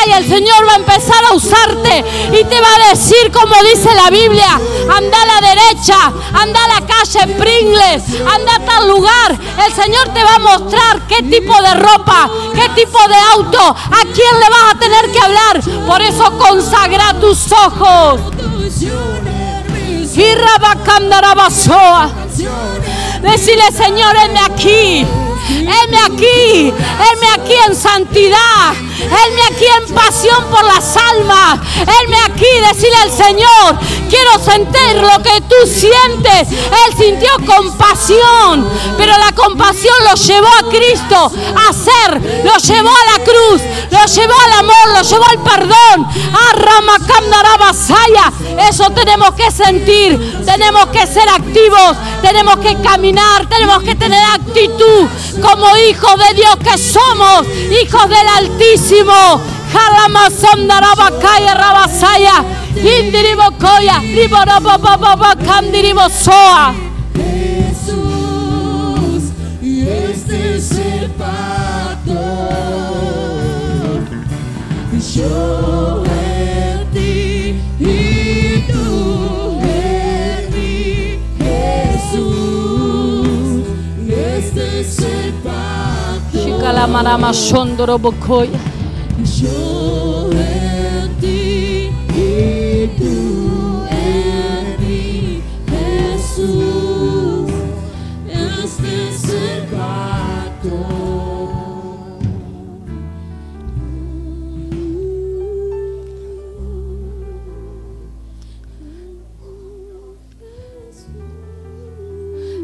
Y el Señor va a empezar a usarte y te va a decir, como dice la Biblia, anda a la derecha, anda a la calle Pringles, anda a tal lugar. El Señor te va a mostrar qué tipo de ropa, qué tipo de auto, a quién le vas a tener que hablar. Por eso consagra tus ojos. Decirle, Señor, heme aquí. Heme aquí, heme aquí en santidad, heme aquí en pasión por las almas, heme aquí, decirle al Señor, quiero sentir lo que tú sientes. Él sintió compasión, pero la compasión lo llevó a Cristo a hacer, lo llevó a la cruz, lo llevó al amor, lo llevó al perdón. A Ramakamdarabasaya, eso tenemos que sentir, tenemos que ser activos, tenemos que caminar, tenemos que tener actitud como hijos de Dios que somos, hijos del Altísimo. Jalamasondarabakaya rabasaya, indiribokoya, liborababababakandiribosoa. Jesús, y este es el pacto. Yo en ti y tú en mí, Jesús, y este es el pacto. Shikalamarama-shondorobokoya. Yo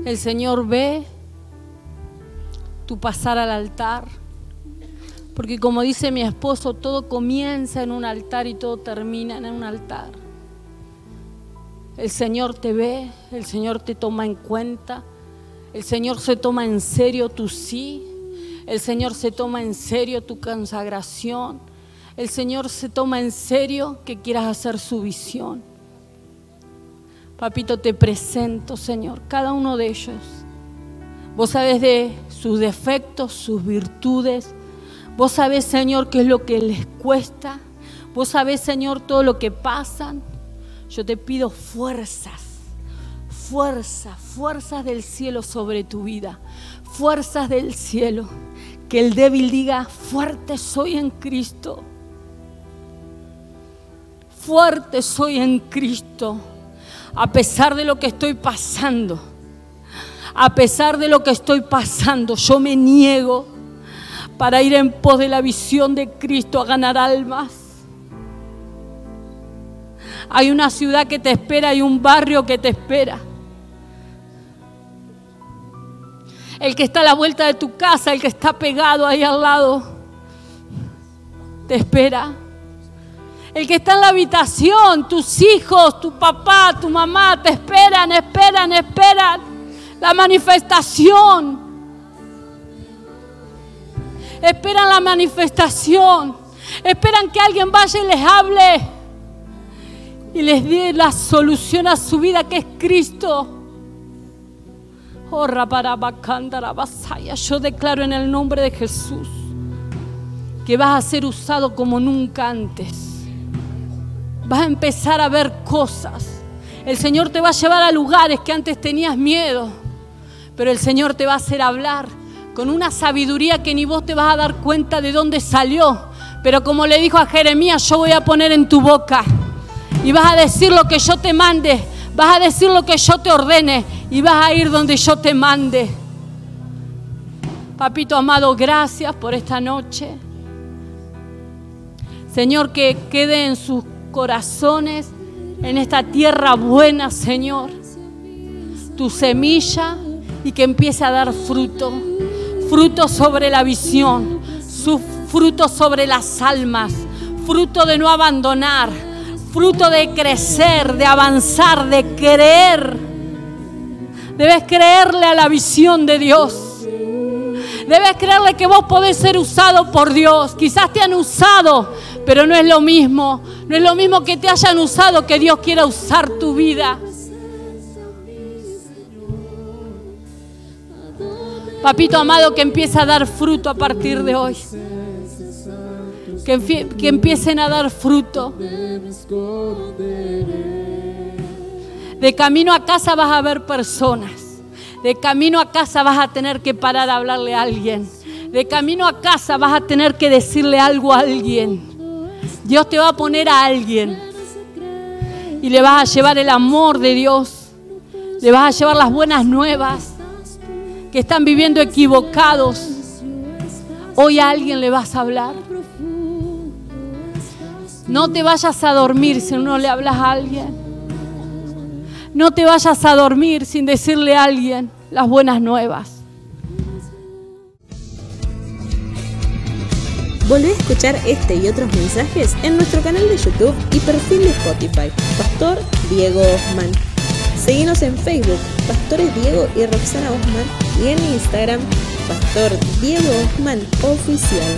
El Señor ve tu pasar al altar. Porque como dice mi esposo, todo comienza en un altar y todo termina en un altar. El Señor te ve, el Señor te toma en cuenta, el Señor se toma en serio tu sí, el Señor se toma en serio tu consagración, el Señor se toma en serio que quieras hacer su visión. Papito, te presento, Señor, cada uno de ellos. Vos sabés de sus defectos, sus virtudes. Vos sabés, Señor, qué es lo que les cuesta. Vos sabés, Señor, todo lo que pasan. Yo te pido fuerzas, fuerzas, fuerzas del cielo sobre tu vida. Fuerzas del cielo. Que el débil diga, fuerte soy en Cristo. Fuerte soy en Cristo. A pesar de lo que estoy pasando a pesar de lo que estoy pasando, yo me niego para ir en pos de la visión de Cristo a ganar almas. Hay una ciudad que te espera, hay un barrio que te espera. El que está a la vuelta de tu casa, el que está pegado ahí al lado, te espera. El que está en la habitación, tus hijos, tu papá, tu mamá, te esperan, esperan, esperan la manifestación. Esperan la manifestación. Esperan que alguien vaya y les hable y les dé la solución a su vida que es Cristo. Oh, Yo declaro en el nombre de Jesús que vas a ser usado como nunca antes. Vas a empezar a ver cosas. El Señor te va a llevar a lugares que antes tenías miedo pero el Señor te va a hacer hablar con una sabiduría que ni vos te vas a dar cuenta de dónde salió. Pero como le dijo a Jeremías, yo voy a poner en tu boca y vas a decir lo que yo te mande, vas a decir lo que yo te ordene y vas a ir donde yo te mande. Papito amado, gracias por esta noche. Señor, que quede en sus corazones, en esta tierra buena, Señor, tu semilla y que empiece a dar fruto. Fruto sobre la visión, fruto sobre las almas, fruto de no abandonar, fruto de crecer, de avanzar, de creer. Debes creerle a la visión de Dios. Debes creerle que vos podés ser usado por Dios. Quizás te han usado, pero no es lo mismo. No es lo mismo que te hayan usado que Dios quiera usar tu vida. Papito amado, que empiece a dar fruto a partir de hoy. Que, que empiecen a dar fruto. De camino a casa vas a ver personas de camino a casa vas a tener que parar a hablarle a alguien. De camino a casa vas a tener que decirle algo a alguien. Dios te va a poner a alguien. Y le vas a llevar el amor de Dios. Le vas a llevar las buenas nuevas. Que están viviendo equivocados. Hoy a alguien le vas a hablar. No te vayas a dormir si no le hablas a alguien. No te vayas a dormir sin decirle a alguien las buenas nuevas. Volvé a escuchar este y otros mensajes en nuestro canal de YouTube y perfil de Spotify, Pastor Diego Osman. Seguimos en Facebook, Pastores Diego y Roxana Osman, y en Instagram, Pastor Diego Osman Oficial.